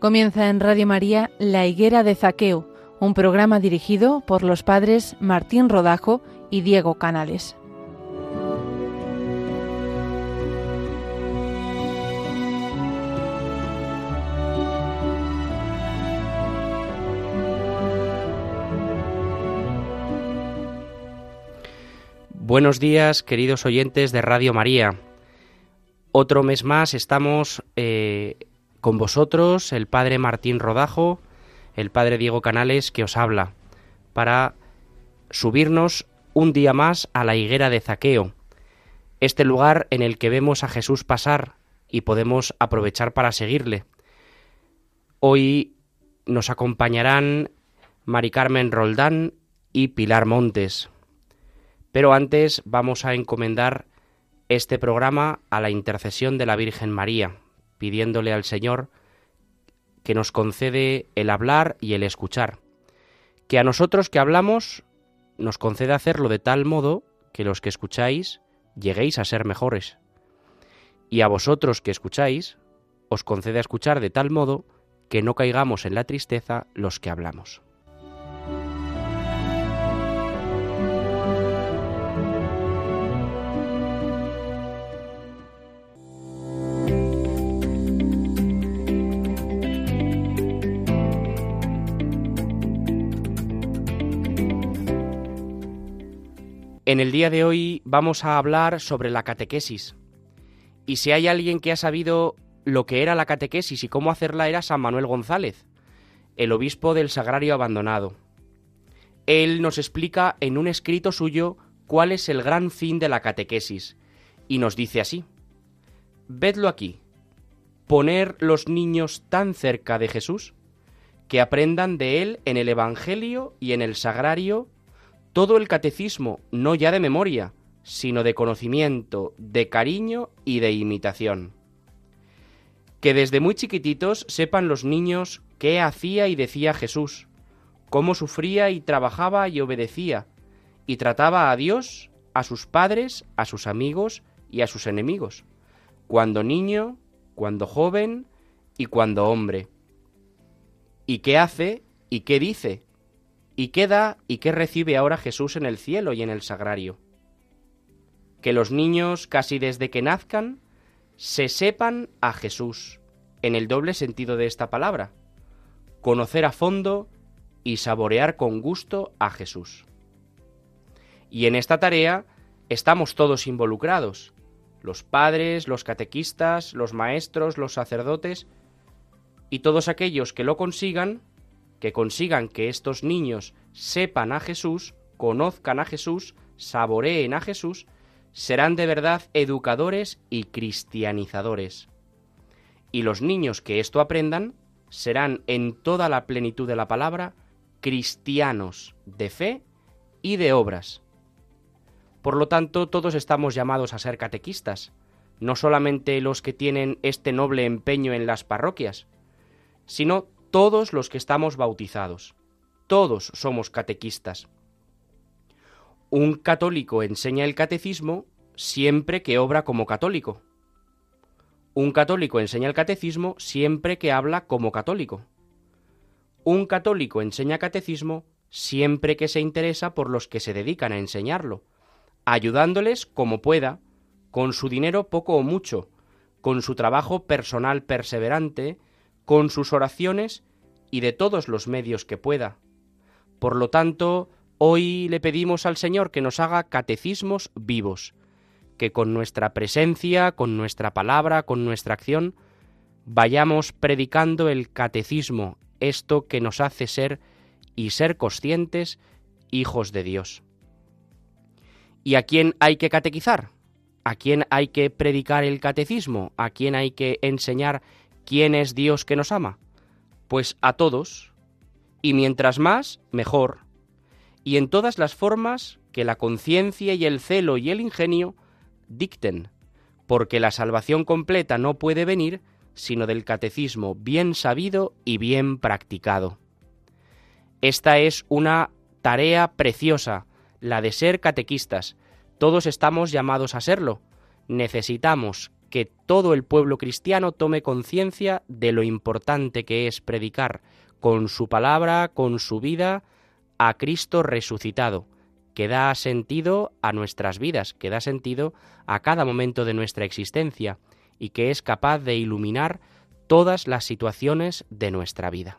Comienza en Radio María La Higuera de Zaqueo, un programa dirigido por los padres Martín Rodajo y Diego Canales. Buenos días, queridos oyentes de Radio María. Otro mes más estamos eh, con vosotros, el Padre Martín Rodajo, el Padre Diego Canales, que os habla, para subirnos un día más a la higuera de Zaqueo, este lugar en el que vemos a Jesús pasar y podemos aprovechar para seguirle. Hoy nos acompañarán Mari Carmen Roldán y Pilar Montes. Pero antes vamos a encomendar este programa a la intercesión de la Virgen María, pidiéndole al Señor que nos concede el hablar y el escuchar, que a nosotros que hablamos nos concede hacerlo de tal modo que los que escucháis lleguéis a ser mejores, y a vosotros que escucháis os concede escuchar de tal modo que no caigamos en la tristeza los que hablamos. En el día de hoy vamos a hablar sobre la catequesis. Y si hay alguien que ha sabido lo que era la catequesis y cómo hacerla era San Manuel González, el obispo del Sagrario Abandonado. Él nos explica en un escrito suyo cuál es el gran fin de la catequesis, y nos dice así, Vedlo aquí, poner los niños tan cerca de Jesús, que aprendan de Él en el Evangelio y en el Sagrario todo el catecismo, no ya de memoria, sino de conocimiento, de cariño y de imitación. Que desde muy chiquititos sepan los niños qué hacía y decía Jesús, cómo sufría y trabajaba y obedecía, y trataba a Dios, a sus padres, a sus amigos y a sus enemigos, cuando niño, cuando joven y cuando hombre. Y qué hace y qué dice, ¿Y qué da y qué recibe ahora Jesús en el cielo y en el sagrario? Que los niños, casi desde que nazcan, se sepan a Jesús, en el doble sentido de esta palabra, conocer a fondo y saborear con gusto a Jesús. Y en esta tarea estamos todos involucrados, los padres, los catequistas, los maestros, los sacerdotes, y todos aquellos que lo consigan que consigan que estos niños sepan a Jesús, conozcan a Jesús, saboreen a Jesús, serán de verdad educadores y cristianizadores. Y los niños que esto aprendan serán en toda la plenitud de la palabra cristianos de fe y de obras. Por lo tanto, todos estamos llamados a ser catequistas, no solamente los que tienen este noble empeño en las parroquias, sino todos los que estamos bautizados. Todos somos catequistas. Un católico enseña el catecismo siempre que obra como católico. Un católico enseña el catecismo siempre que habla como católico. Un católico enseña catecismo siempre que se interesa por los que se dedican a enseñarlo, ayudándoles como pueda, con su dinero poco o mucho, con su trabajo personal perseverante, con sus oraciones y de todos los medios que pueda. Por lo tanto, hoy le pedimos al Señor que nos haga catecismos vivos, que con nuestra presencia, con nuestra palabra, con nuestra acción, vayamos predicando el catecismo, esto que nos hace ser y ser conscientes hijos de Dios. ¿Y a quién hay que catequizar? ¿A quién hay que predicar el catecismo? ¿A quién hay que enseñar ¿Quién es Dios que nos ama? Pues a todos, y mientras más, mejor, y en todas las formas que la conciencia y el celo y el ingenio dicten, porque la salvación completa no puede venir sino del catecismo bien sabido y bien practicado. Esta es una tarea preciosa, la de ser catequistas. Todos estamos llamados a serlo. Necesitamos que todo el pueblo cristiano tome conciencia de lo importante que es predicar con su palabra, con su vida, a Cristo resucitado, que da sentido a nuestras vidas, que da sentido a cada momento de nuestra existencia y que es capaz de iluminar todas las situaciones de nuestra vida.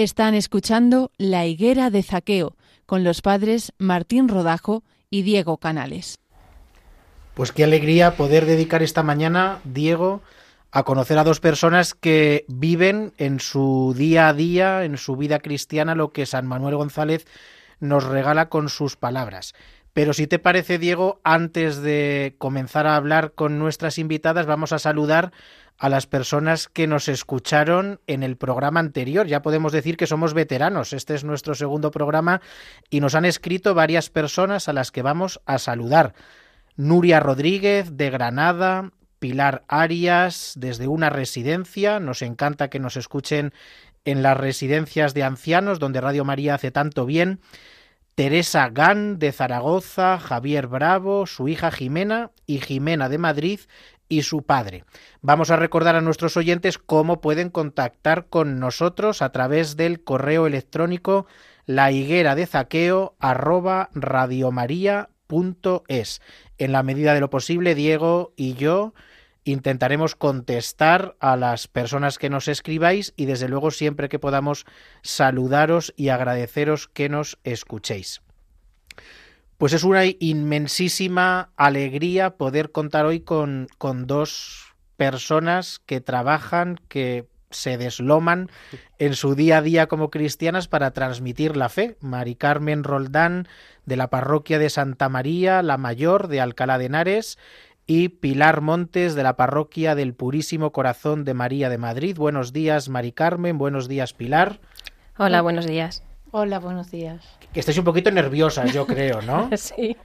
Están escuchando La higuera de Zaqueo con los padres Martín Rodajo y Diego Canales. Pues qué alegría poder dedicar esta mañana, Diego, a conocer a dos personas que viven en su día a día, en su vida cristiana, lo que San Manuel González nos regala con sus palabras. Pero si te parece, Diego, antes de comenzar a hablar con nuestras invitadas, vamos a saludar a las personas que nos escucharon en el programa anterior. Ya podemos decir que somos veteranos. Este es nuestro segundo programa y nos han escrito varias personas a las que vamos a saludar. Nuria Rodríguez de Granada, Pilar Arias desde una residencia. Nos encanta que nos escuchen en las residencias de ancianos donde Radio María hace tanto bien. Teresa Gan de Zaragoza, Javier Bravo, su hija Jimena y Jimena de Madrid y su padre. Vamos a recordar a nuestros oyentes cómo pueden contactar con nosotros a través del correo electrónico la higuera de zaqueo arroba. En la medida de lo posible, Diego y yo intentaremos contestar a las personas que nos escribáis y desde luego siempre que podamos saludaros y agradeceros que nos escuchéis. Pues es una inmensísima alegría poder contar hoy con, con dos personas que trabajan, que se desloman en su día a día como cristianas para transmitir la fe. Mari Carmen Roldán, de la parroquia de Santa María, la Mayor, de Alcalá de Henares, y Pilar Montes, de la parroquia del Purísimo Corazón de María de Madrid. Buenos días, Mari Carmen. Buenos días, Pilar. Hola, buenos días. Hola, buenos días. Que estáis un poquito nerviosas, yo creo, ¿no? sí.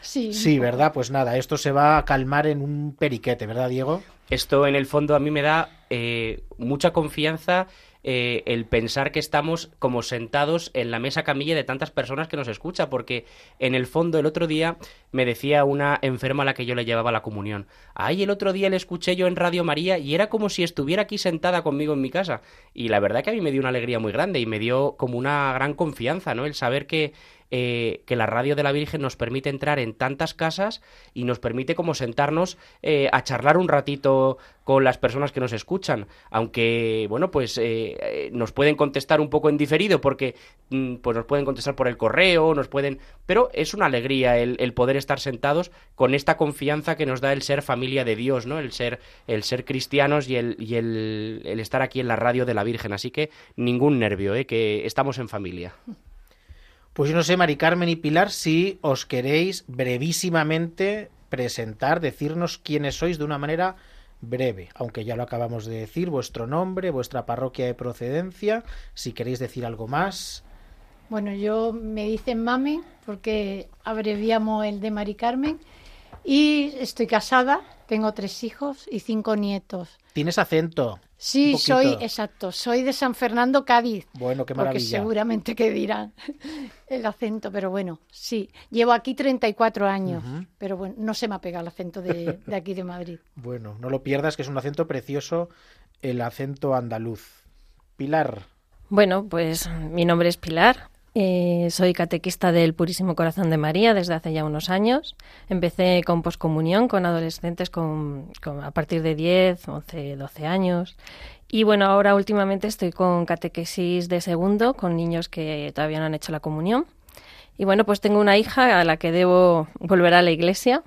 Sí. Sí, ¿verdad? Pues nada, esto se va a calmar en un periquete, ¿verdad, Diego? Esto en el fondo a mí me da eh, mucha confianza eh, el pensar que estamos como sentados en la mesa camilla de tantas personas que nos escucha, porque en el fondo el otro día me decía una enferma a la que yo le llevaba la comunión, ay, el otro día le escuché yo en Radio María y era como si estuviera aquí sentada conmigo en mi casa. Y la verdad que a mí me dio una alegría muy grande y me dio como una gran confianza, ¿no? El saber que eh, que la radio de la Virgen nos permite entrar en tantas casas y nos permite como sentarnos eh, a charlar un ratito con las personas que nos escuchan, aunque bueno pues eh, nos pueden contestar un poco en diferido porque mm, pues nos pueden contestar por el correo, nos pueden, pero es una alegría el, poder estar sentados con esta confianza que nos da el ser familia de Dios, ¿no? El ser el ser cristianos y el y el, el estar aquí en la radio de la Virgen, así que ningún nervio, ¿eh? que estamos en familia. Pues yo no sé, Mari Carmen y Pilar, si os queréis brevísimamente presentar, decirnos quiénes sois de una manera breve, aunque ya lo acabamos de decir, vuestro nombre, vuestra parroquia de procedencia, si queréis decir algo más. Bueno, yo me dicen mami porque abreviamos el de Mari Carmen y estoy casada, tengo tres hijos y cinco nietos. ¿Tienes acento? Sí, soy, exacto, soy de San Fernando, Cádiz. Bueno, qué maravilla. Porque seguramente que dirán el acento, pero bueno, sí. Llevo aquí 34 años, pero bueno, no se me ha pegado el acento de, de aquí de Madrid. bueno, no lo pierdas, que es un acento precioso, el acento andaluz. Pilar. Bueno, pues mi nombre es Pilar, eh, soy catequista del Purísimo Corazón de María desde hace ya unos años. Empecé con poscomunión con adolescentes con, a partir de 10, 11, 12 años. Y bueno, ahora últimamente estoy con catequesis de segundo con niños que todavía no han hecho la comunión. Y bueno, pues tengo una hija a la que debo volver a la iglesia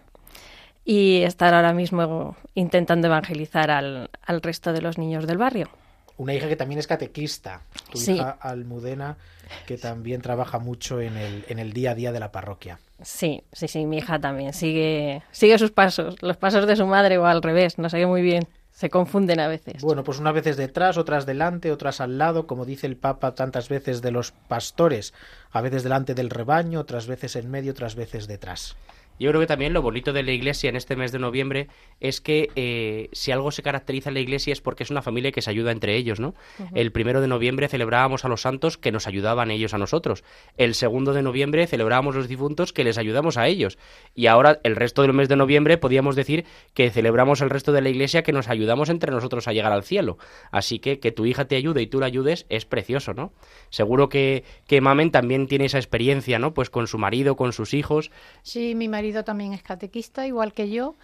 y estar ahora mismo intentando evangelizar al, al resto de los niños del barrio una hija que también es catequista, tu hija Almudena, que también trabaja mucho en el, en el día a día de la parroquia. Sí, sí, sí, mi hija también sigue, sigue sus pasos, los pasos de su madre o al revés, no sé muy bien. Se confunden a veces. Bueno, pues unas veces detrás, otras delante, otras al lado, como dice el Papa tantas veces de los pastores, a veces delante del rebaño, otras veces en medio, otras veces detrás. Yo creo que también lo bonito de la iglesia en este mes de noviembre es que eh, si algo se caracteriza en la iglesia es porque es una familia que se ayuda entre ellos, ¿no? El primero de noviembre celebrábamos a los santos que nos ayudaban ellos a nosotros. El segundo de noviembre celebrábamos los difuntos que les ayudamos a ellos. Y ahora, el resto del mes de noviembre, podíamos decir que celebramos el resto de la iglesia que nos ayudamos entre nosotros a llegar al cielo. Así que que tu hija te ayude y tú la ayudes es precioso, ¿no? Seguro que, que Mamen también tiene esa experiencia, ¿no? Pues con su marido, con sus hijos. Sí, mi marido también es catequista, igual que yo.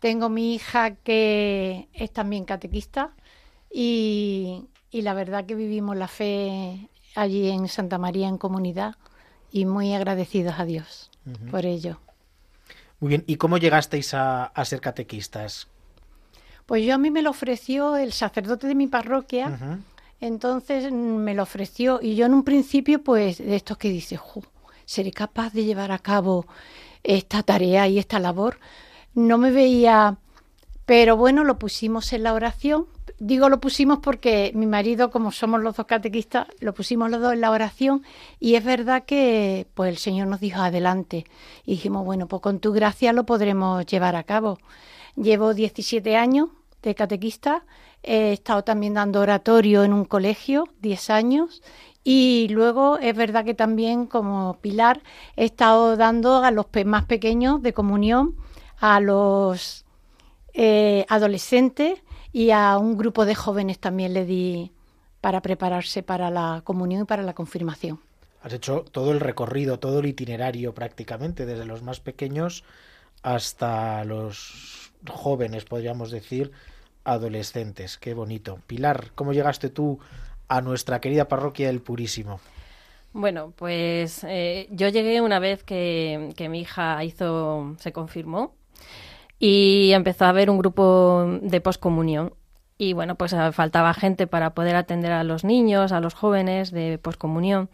Tengo mi hija que es también catequista y, la verdad que vivimos la fe allí en Santa María en comunidad y muy agradecidos a Dios por ello. Muy bien, ¿y cómo llegasteis a, ser catequistas? Pues yo a mí me lo ofreció el sacerdote de mi parroquia, entonces me lo ofreció y yo en un principio pues de estos que dice, ¿seré capaz de llevar a cabo esta tarea y esta labor? no me veía, pero bueno, lo pusimos en la oración. Digo lo pusimos porque mi marido, como somos los dos catequistas, lo pusimos los dos en la oración y es verdad que pues el Señor nos dijo adelante y dijimos, bueno, pues con tu gracia lo podremos llevar a cabo. Llevo 17 años de catequista, he estado también dando oratorio en un colegio, 10 años, y luego es verdad que también como pilar he estado dando a los más pequeños de comunión a los eh, adolescentes y a un grupo de jóvenes también le di para prepararse para la comunión y para la confirmación. Has hecho todo el recorrido, todo el itinerario prácticamente, desde los más pequeños hasta los jóvenes, podríamos decir, adolescentes. Qué bonito. Pilar, ¿cómo llegaste tú a nuestra querida parroquia del Purísimo? Bueno, pues eh, yo llegué una vez que, que, mi hija hizo, se confirmó y empezó a haber un grupo de poscomunión. Y bueno, pues eh, faltaba gente para poder atender a los niños, a los jóvenes de poscomunión.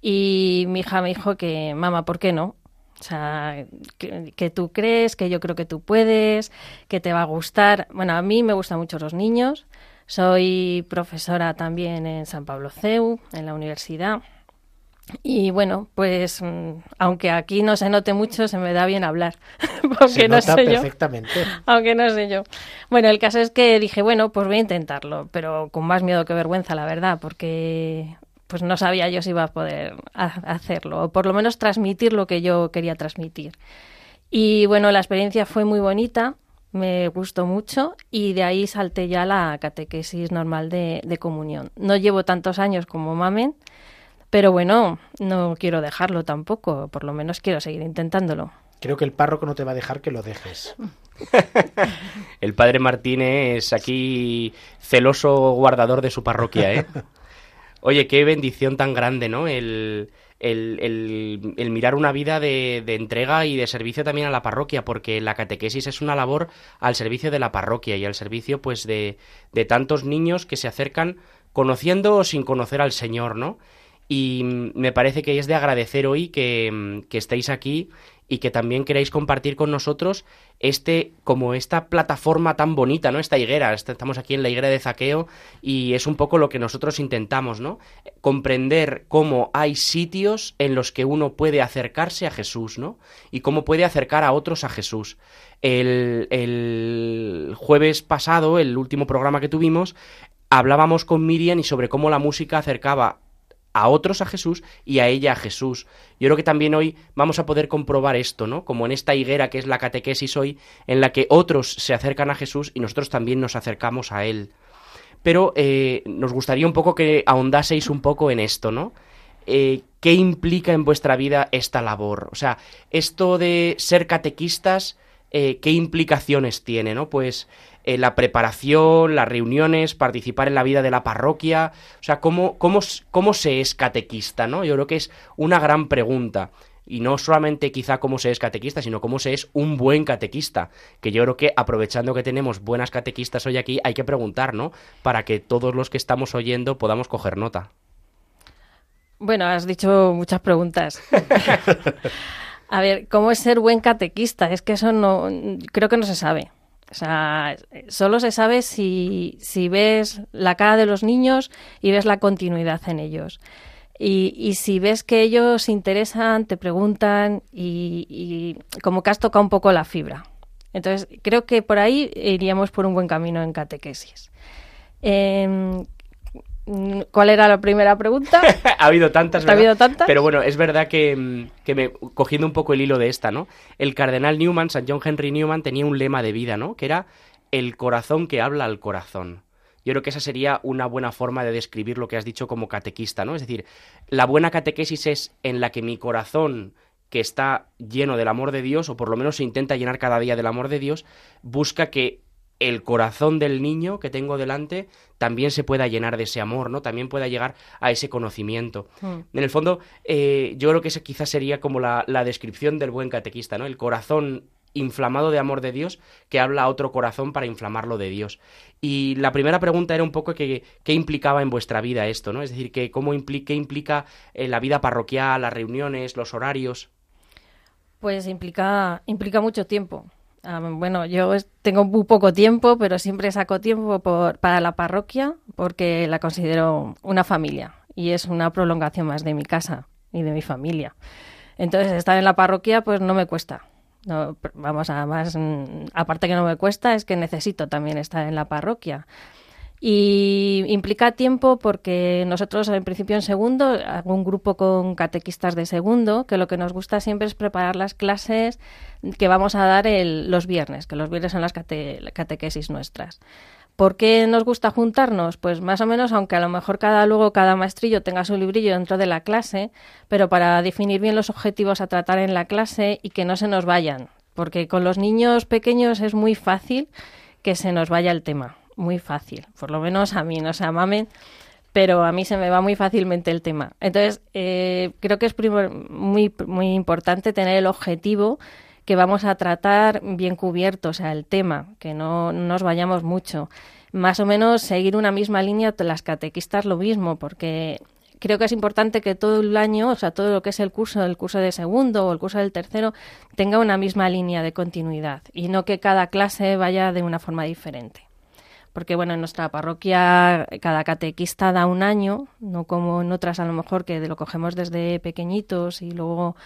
Y mi hija me dijo que, mamá, ¿por qué no? O sea, que, tú crees, que yo creo que tú puedes, que te va a gustar. Bueno, a mí me gustan mucho los niños. Soy profesora también en San Pablo CEU, en la universidad. Y bueno, pues mm, aunque aquí no se note mucho, se me da bien hablar. aunque no sé perfectamente. Aunque no sé yo. Bueno, el caso es que dije, bueno, pues voy a intentarlo, pero con más miedo que vergüenza, la verdad, porque pues no sabía yo si iba a poder hacerlo, o por lo menos transmitir lo que yo quería transmitir. Y bueno, la experiencia fue muy bonita, me gustó mucho y de ahí salté ya la catequesis normal de, de comunión. No llevo tantos años como Mamen, pero bueno, no quiero dejarlo tampoco, por lo menos quiero seguir intentándolo. Creo que el párroco no te va a dejar que lo dejes. el padre Martínez es aquí celoso guardador de su parroquia, ¿eh? Oye, qué bendición tan grande, ¿no? El, el, el, mirar una vida de, de, entrega y de servicio también a la parroquia, porque la catequesis es una labor al servicio de la parroquia y al servicio, pues, de, de tantos niños que se acercan conociendo o sin conocer al Señor, ¿no? Y me parece que es de agradecer hoy que, que, estéis aquí y que también queráis compartir con nosotros este como esta plataforma tan bonita, ¿no? Esta higuera, estamos aquí en la higuera de Zaqueo y es un poco lo que nosotros intentamos, ¿no? Comprender cómo hay sitios en los que uno puede acercarse a Jesús, ¿no? Y cómo puede acercar a otros a Jesús. El, el jueves pasado, el último programa que tuvimos, hablábamos con Miriam y sobre cómo la música acercaba a otros a Jesús y a ella a Jesús. Yo creo que también hoy vamos a poder comprobar esto, ¿no? Como en esta higuera que es la catequesis hoy, en la que otros se acercan a Jesús y nosotros también nos acercamos a Él. Pero eh, nos gustaría un poco que ahondaseis un poco en esto, ¿no? Eh, ¿Qué implica en vuestra vida esta labor? O sea, esto de ser catequistas, eh, ¿qué implicaciones tiene, no? Pues eh, la preparación, las reuniones, participar en la vida de la parroquia, o sea, ¿cómo, cómo, cómo se es catequista, ¿no? Yo creo que es una gran pregunta. Y no solamente quizá cómo se es catequista, sino cómo se es un buen catequista. Que yo creo que aprovechando que tenemos buenas catequistas hoy aquí, hay que preguntar, ¿no? Para que todos los que estamos oyendo podamos coger nota. Bueno, has dicho muchas preguntas. A ver, ¿cómo es ser buen catequista? Es que eso no, creo que no se sabe. O sea, solo se sabe si, si ves la cara de los niños y ves la continuidad en ellos. Y, si ves que ellos interesan, te preguntan y, como que has tocado un poco la fibra. Entonces, creo que por ahí iríamos por un buen camino en catequesis. Em, ¿Cuál era la primera pregunta? ha habido tantas, ¿Ha habido tantas? Pero bueno, es verdad que, que me, cogiendo un poco el hilo de esta, ¿no? El cardenal Newman, San John Henry Newman, tenía un lema de vida, ¿no? Que era el corazón que habla al corazón. Yo creo que esa sería una buena forma de describir lo que has dicho como catequista, ¿no? Es decir, la buena catequesis es en la que mi corazón, que está lleno del amor de Dios, o por lo menos se intenta llenar cada día del amor de Dios, busca que el corazón del niño que tengo delante también se pueda llenar de ese amor, ¿no? También pueda llegar a ese conocimiento. Hmm. En el fondo, eh, yo creo que esa quizás sería como la, la, descripción del buen catequista, ¿no? El corazón inflamado de amor de Dios que habla a otro corazón para inflamarlo de Dios. Y la primera pregunta era un poco qué implicaba en vuestra vida esto, ¿no? Es decir, que cómo implica, qué implica eh, la vida parroquial, las reuniones, los horarios. Pues implica, implica mucho tiempo. Ah, bueno, yo tengo muy poco tiempo, pero siempre saco tiempo para la parroquia porque la considero una familia y es una prolongación más de mi casa y de mi familia. Entonces, estar en la parroquia pues no me cuesta. No, vamos, además, mm, aparte que no me cuesta, es que necesito también estar en la parroquia. Y implica tiempo porque nosotros en principio en segundo un grupo con catequistas de segundo que lo que nos gusta siempre es preparar las clases que vamos a dar el, los viernes, que los viernes son las catequesis nuestras. ¿Por qué nos gusta juntarnos? Pues más o menos, aunque a lo mejor cada luego cada maestrillo tenga su librillo dentro de la clase, pero para definir bien los objetivos a tratar en la clase y que no se nos vayan, porque con los niños pequeños es muy fácil que se nos vaya el tema, muy fácil, por lo menos a mí, no se amamen, pero a mí se me va muy fácilmente el tema. Entonces, eh, creo que es muy, muy importante tener el objetivo que vamos a tratar bien cubierto, o sea, el tema, que no, nos vayamos mucho. Más o menos seguir una misma línea, las catequistas lo mismo, porque creo que es importante que todo el año, o sea, todo lo que es el curso, el curso de segundo o el curso del tercero, tenga una misma línea de continuidad y no que cada clase vaya de una forma diferente. Porque, bueno, en nuestra parroquia cada catequista da un año, no como en otras a lo mejor que lo cogemos desde pequeñitos y luego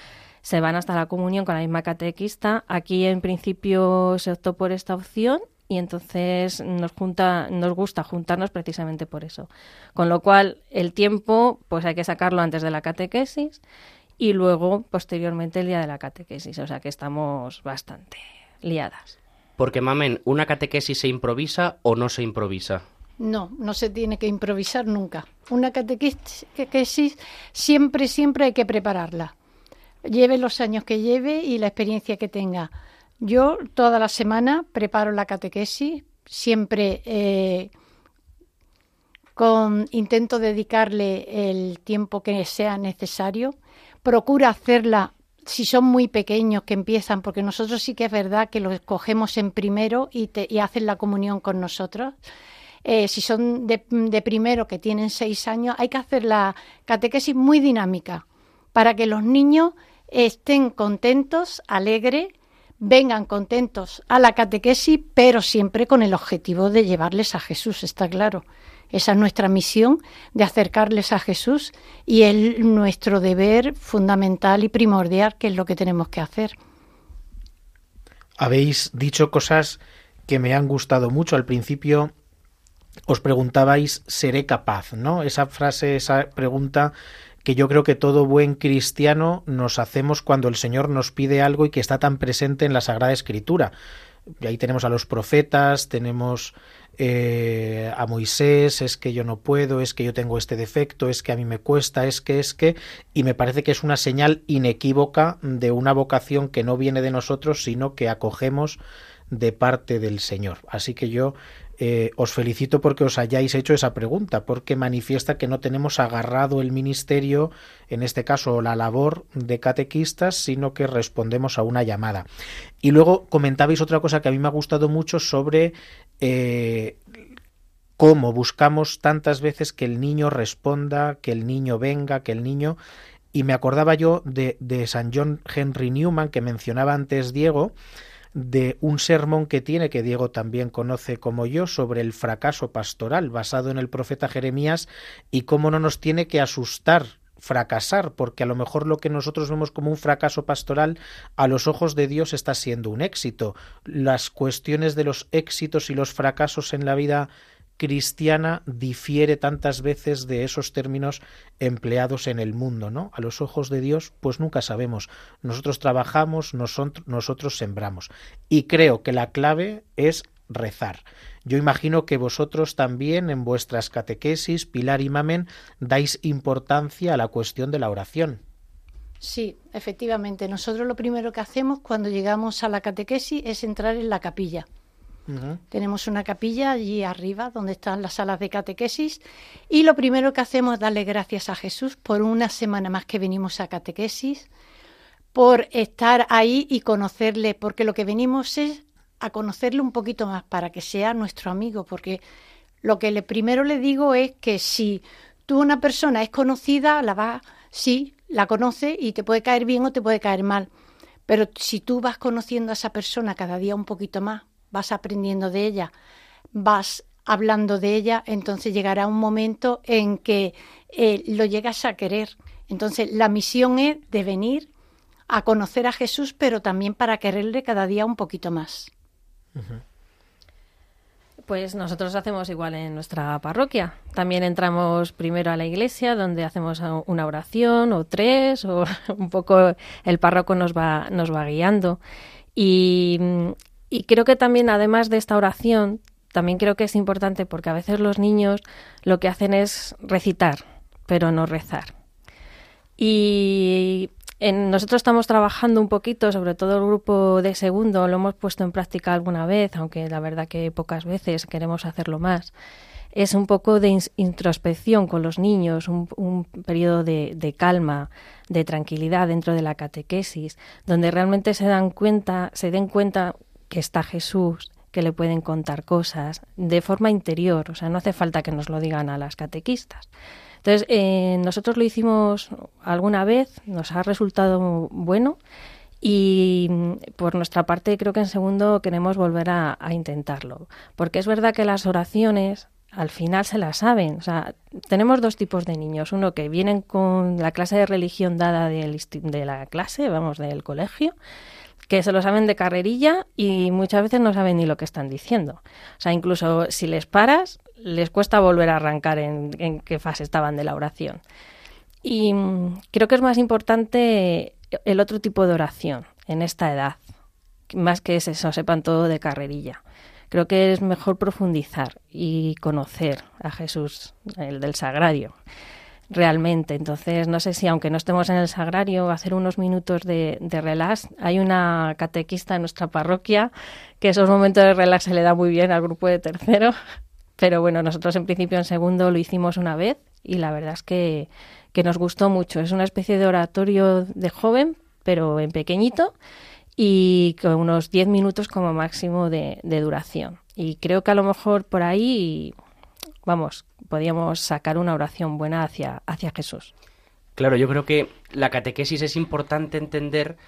se van hasta la comunión con la misma catequista. Aquí en principio se optó por esta opción y entonces nos junta, nos gusta juntarnos precisamente por eso. Con lo cual el tiempo pues hay que sacarlo antes de la catequesis y luego posteriormente el día de la catequesis, o sea que estamos bastante liadas. Porque mamen, ¿una catequesis se improvisa o no se improvisa? No, no se tiene que improvisar nunca. Una catequesis siempre, siempre hay que prepararla lleve los años que lleve y la experiencia que tenga. Yo toda la semana preparo la catequesis, siempre eh, con intento dedicarle el tiempo que sea necesario. Procura hacerla si son muy pequeños que empiezan, porque nosotros sí que es verdad que los cogemos en primero y, te, y hacen la comunión con nosotros. Eh, si son de, de, primero que tienen seis años, hay que hacer la catequesis muy dinámica para que los niños estén contentos, alegres, vengan contentos a la catequesis, pero siempre con el objetivo de llevarles a Jesús, está claro. Esa es nuestra misión, de acercarles a Jesús y es nuestro deber fundamental y primordial, que es lo que tenemos que hacer. Habéis dicho cosas que me han gustado mucho. Al principio os preguntabais, ¿seré capaz? ¿No? Esa frase, esa pregunta que yo creo que todo buen cristiano nos hacemos cuando el Señor nos pide algo y que está tan presente en la Sagrada Escritura. Y ahí tenemos a los profetas, tenemos eh, a Moisés, es que yo no puedo, es que yo tengo este defecto, es que a mí me cuesta, es que, es que, y me parece que es una señal inequívoca de una vocación que no viene de nosotros, sino que acogemos de parte del Señor. Así que yo eh, os felicito porque os hayáis hecho esa pregunta, porque manifiesta que no tenemos agarrado el ministerio, en este caso la labor de catequistas, sino que respondemos a una llamada. Y luego comentabais otra cosa que a mí me ha gustado mucho sobre eh, cómo buscamos tantas veces que el niño responda, que el niño venga, que el niño... Y me acordaba yo de, de San John Henry Newman que mencionaba antes Diego, de un sermón que tiene, que Diego también conoce como yo, sobre el fracaso pastoral, basado en el profeta Jeremías, y cómo no nos tiene que asustar fracasar, porque a lo mejor lo que nosotros vemos como un fracaso pastoral, a los ojos de Dios está siendo un éxito. Las cuestiones de los éxitos y los fracasos en la vida cristiana difiere tantas veces de esos términos empleados en el mundo, ¿no? A los ojos de Dios, pues nunca sabemos. Nosotros trabajamos, nosotros sembramos. Y creo que la clave es rezar. Yo imagino que vosotros también en vuestras catequesis, Pilar y Mamen, dais importancia a la cuestión de la oración. Sí, efectivamente. Nosotros lo primero que hacemos cuando llegamos a la catequesis es entrar en la capilla. Tenemos una capilla allí arriba donde están las salas de catequesis y lo primero que hacemos es darle gracias a Jesús por una semana más que venimos a catequesis, por estar ahí y conocerle, porque lo que venimos es a conocerle un poquito más para que sea nuestro amigo, porque lo que le primero le digo es que si tú una persona es conocida, la va, sí, la conoce y te puede caer bien o te puede caer mal. Pero si tú vas conociendo a esa persona cada día un poquito más, vas aprendiendo de ella, vas hablando de ella, entonces llegará un momento en que eh, lo llegas a querer. Entonces la misión es de venir a conocer a Jesús, pero también para quererle cada día un poquito más. Pues nosotros hacemos igual en nuestra parroquia. También entramos primero a la iglesia, donde hacemos una oración o tres, o un poco el párroco nos va, nos va guiando. Y, y creo que también, además de esta oración, también creo que es importante porque a veces los niños lo que hacen es recitar, pero no rezar. Y en, nosotros estamos trabajando un poquito, sobre todo el grupo de segundo, lo hemos puesto en práctica alguna vez, aunque la verdad que pocas veces queremos hacerlo más. Es un poco de introspección con los niños, un, periodo de, de, calma, de tranquilidad dentro de la catequesis, donde realmente se dan cuenta, se den cuenta que está Jesús, que le pueden contar cosas de forma interior, o sea, no hace falta que nos lo digan a las catequistas. Entonces, eh, nosotros lo hicimos alguna vez, nos ha resultado bueno y mm, por nuestra parte creo que en segundo queremos volver a, a intentarlo, porque es verdad que las oraciones al final se las saben. O sea, tenemos dos tipos de niños. Uno que vienen con la clase de religión dada de la clase, vamos, del colegio, que se lo saben de carrerilla y muchas veces no saben ni lo que están diciendo. O sea, incluso si les paras, les cuesta volver a arrancar en, qué fase estaban de la oración. Y mm, creo que es más importante el otro tipo de oración en esta edad, más que es eso, sepan todo de carrerilla. Creo que es mejor profundizar y conocer a Jesús, el del sagrario realmente. Entonces, no sé si aunque no estemos en el sagrario, hacer unos minutos de, de, relax. Hay una catequista en nuestra parroquia que esos momentos de relax se le da muy bien al grupo de tercero. Pero bueno, nosotros en principio en segundo lo hicimos una vez y la verdad es que, que nos gustó mucho. Es una especie de oratorio de joven, pero en pequeñito y con unos 10 minutos como máximo de, de duración. Y creo que a lo mejor por ahí vamos, podíamos sacar una oración buena hacia, hacia Jesús. Claro, yo creo que la catequesis es importante entender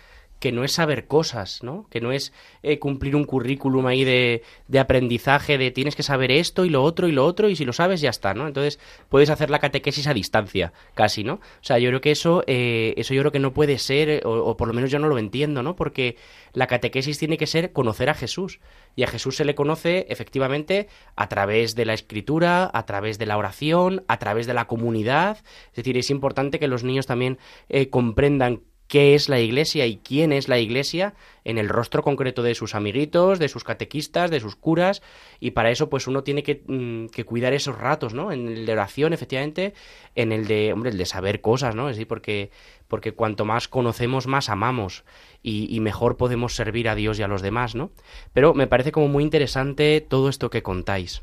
que no es saber cosas, ¿no? Que no es eh, cumplir un currículum ahí de, de, aprendizaje, de tienes que saber esto y lo otro y lo otro, y si lo sabes ya está, ¿no? Entonces puedes hacer la catequesis a distancia, casi, ¿no? O sea, yo creo que eso, eh, eso yo creo que no puede ser, o, o, por lo menos yo no lo entiendo, ¿no? Porque la catequesis tiene que ser conocer a Jesús. Y a Jesús se le conoce efectivamente a través de la escritura, a través de la oración, a través de la comunidad. Es decir, es importante que los niños también eh, comprendan qué es la iglesia y quién es la iglesia en el rostro concreto de sus amiguitos, de sus catequistas, de sus curas, y para eso pues uno tiene que, mm, que, cuidar esos ratos, ¿no? En el de oración, efectivamente, en el de, hombre, el de saber cosas, ¿no? Es decir, porque, porque cuanto más conocemos, más amamos y, y mejor podemos servir a Dios y a los demás, ¿no? Pero me parece como muy interesante todo esto que contáis.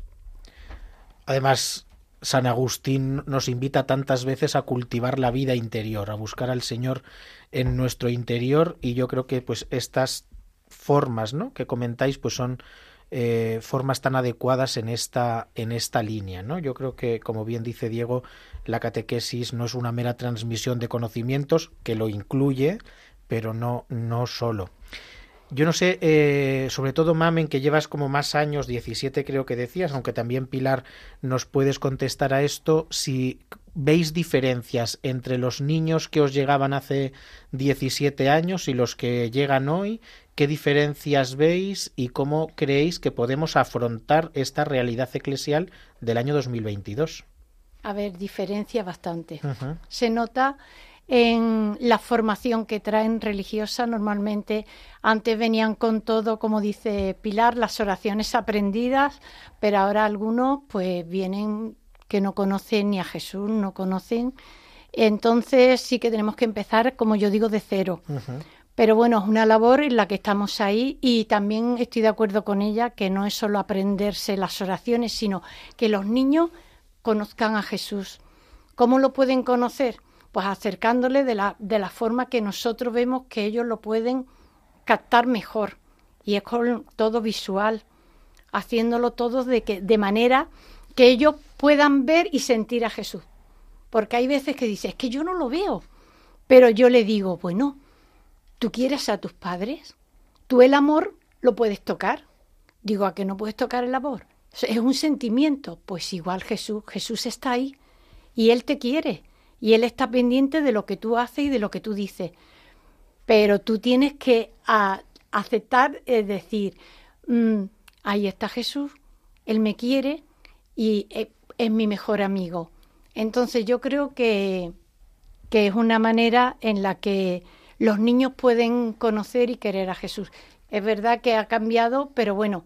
Además, San Agustín nos invita tantas veces a cultivar la vida interior, a buscar al Señor en nuestro interior y yo creo que pues estas formas, ¿no? que comentáis pues son eh, formas tan adecuadas en esta en esta línea, ¿no? Yo creo que como bien dice Diego, la catequesis no es una mera transmisión de conocimientos que lo incluye, pero no no solo. Yo no sé, eh, sobre todo Mamen, que llevas como más años, 17 creo que decías, aunque también Pilar nos puedes contestar a esto, si ¿Veis diferencias entre los niños que os llegaban hace 17 años y los que llegan hoy? ¿Qué diferencias veis y cómo creéis que podemos afrontar esta realidad eclesial del año 2022? A ver, diferencia bastante. Se nota en la formación que traen religiosa. Normalmente antes venían con todo, como dice Pilar, las oraciones aprendidas, pero ahora algunos pues vienen que no conocen ni a Jesús, no conocen. Entonces sí que tenemos que empezar, como yo digo, de cero. Pero bueno, es una labor en la que estamos ahí y también estoy de acuerdo con ella que no es solo aprenderse las oraciones, sino que los niños conozcan a Jesús. ¿Cómo lo pueden conocer? Pues acercándole de la, de la forma que nosotros vemos que ellos lo pueden captar mejor. Y es con todo visual, haciéndolo todo de, que, de manera que ellos puedan ver y sentir a Jesús. Porque hay veces que dices, es que yo no lo veo. Pero yo le digo, bueno, ¿tú quieres a tus padres? ¿Tú el amor lo puedes tocar? Digo, ¿a que no puedes tocar el amor? Es un sentimiento. Pues igual Jesús, Jesús está ahí y Él te quiere y Él está pendiente de lo que tú haces y de lo que tú dices. Pero tú tienes que aceptar, es decir, mm, ahí está Jesús, Él me quiere y e, es, mi mejor amigo. Entonces yo creo que, que es una manera en la que los niños pueden conocer y querer a Jesús. Es verdad que ha cambiado, pero bueno,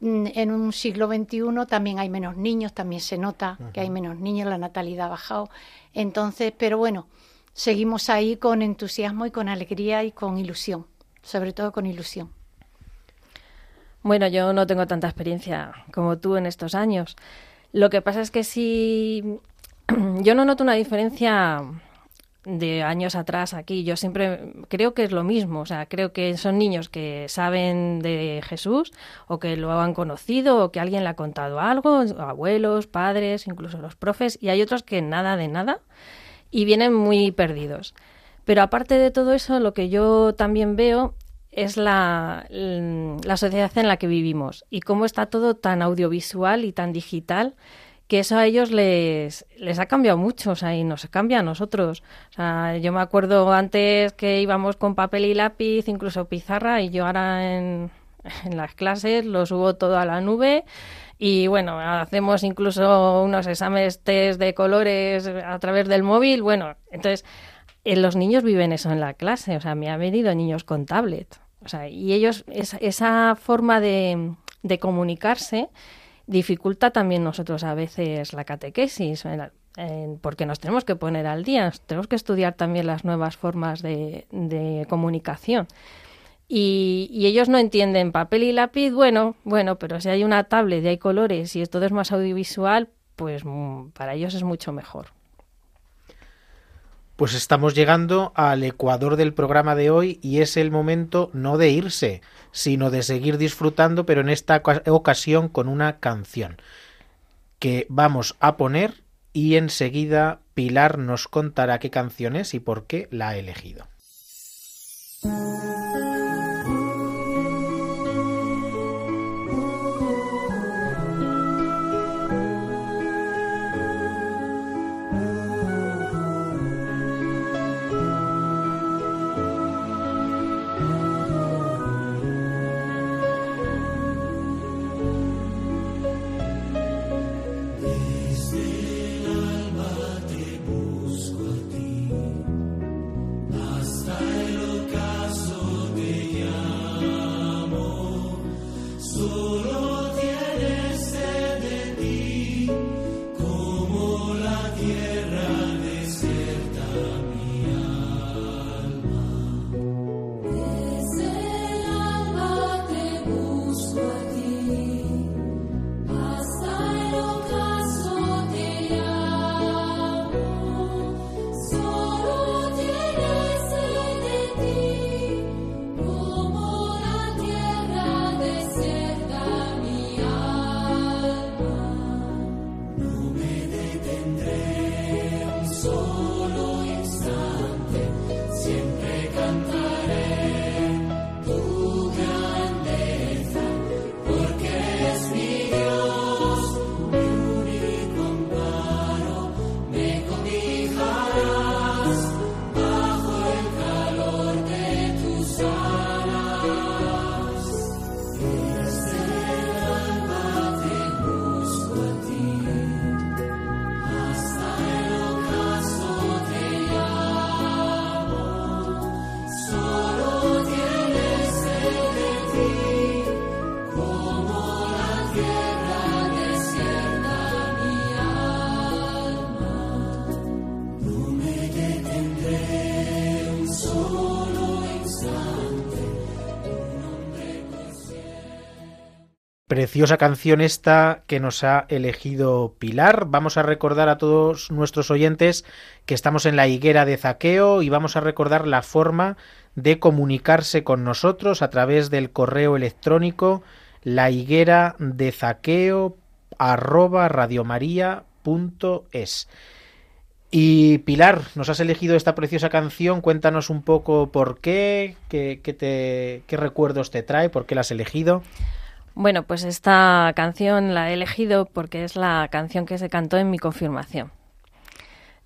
en un siglo XXI también hay menos niños, también se nota que hay menos niños, la natalidad ha bajado. Entonces, pero bueno, seguimos ahí con entusiasmo y con alegría y con ilusión, sobre todo con ilusión. Bueno, yo no tengo tanta experiencia como tú en estos años. Lo que pasa es que si yo no noto una diferencia de años atrás aquí. Yo siempre creo que es lo mismo. O sea, creo que son niños que saben de Jesús o que lo han conocido o que alguien le ha contado algo, abuelos, padres, incluso los profes, y hay otros que nada de nada y vienen muy perdidos. Pero aparte de todo eso, lo que yo también veo es la, la sociedad en la que vivimos y cómo está todo tan audiovisual y tan digital que eso a ellos les, les ha cambiado mucho, o sea, y nos cambia a nosotros. O sea, yo me acuerdo antes que íbamos con papel y lápiz, incluso pizarra, y yo ahora en, en las clases lo subo todo a la nube y bueno, hacemos incluso unos exámenes test de colores a través del móvil. Bueno, entonces eh, los niños viven eso en la clase, o sea, me han venido niños con tablet. O sea, y ellos, esa, esa forma de, de comunicarse dificulta también nosotros a veces la catequesis, porque nos tenemos que poner al día, tenemos que estudiar también las nuevas formas de, comunicación. Y, ellos no entienden papel y lápiz, bueno, bueno, pero si hay una tablet y hay colores y todo es más audiovisual, pues mm, para ellos es mucho mejor. Pues estamos llegando al ecuador del programa de hoy y es el momento no de irse, sino de seguir disfrutando, pero en esta ocasión con una canción que vamos a poner y enseguida Pilar nos contará qué canción es y por qué la ha elegido. Preciosa canción esta que nos ha elegido Pilar. Vamos a recordar a todos nuestros oyentes que estamos en la higuera de Zaqueo y vamos a recordar la forma de comunicarse con nosotros a través del correo electrónico la higuera de Zaqueo radiomaria.es. Y Pilar, nos has elegido esta preciosa canción, cuéntanos un poco por qué, qué, te, qué recuerdos te trae, por qué la has elegido. Bueno, pues esta canción la he elegido porque es la canción que se cantó en mi confirmación.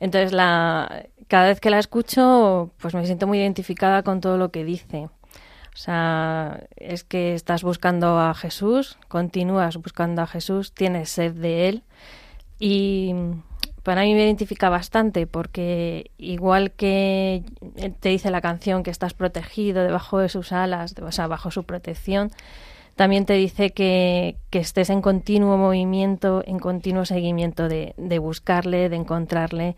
Entonces, la, cada vez que la escucho, pues me siento muy identificada con todo lo que dice. O sea, es que estás buscando a Jesús, continúas buscando a Jesús, tienes sed de Él. Y para mí me identifica bastante porque igual que te dice la canción que estás protegido debajo de sus alas, o sea, bajo su protección, también te dice que, estés en continuo movimiento, en continuo seguimiento de, buscarle, de encontrarle.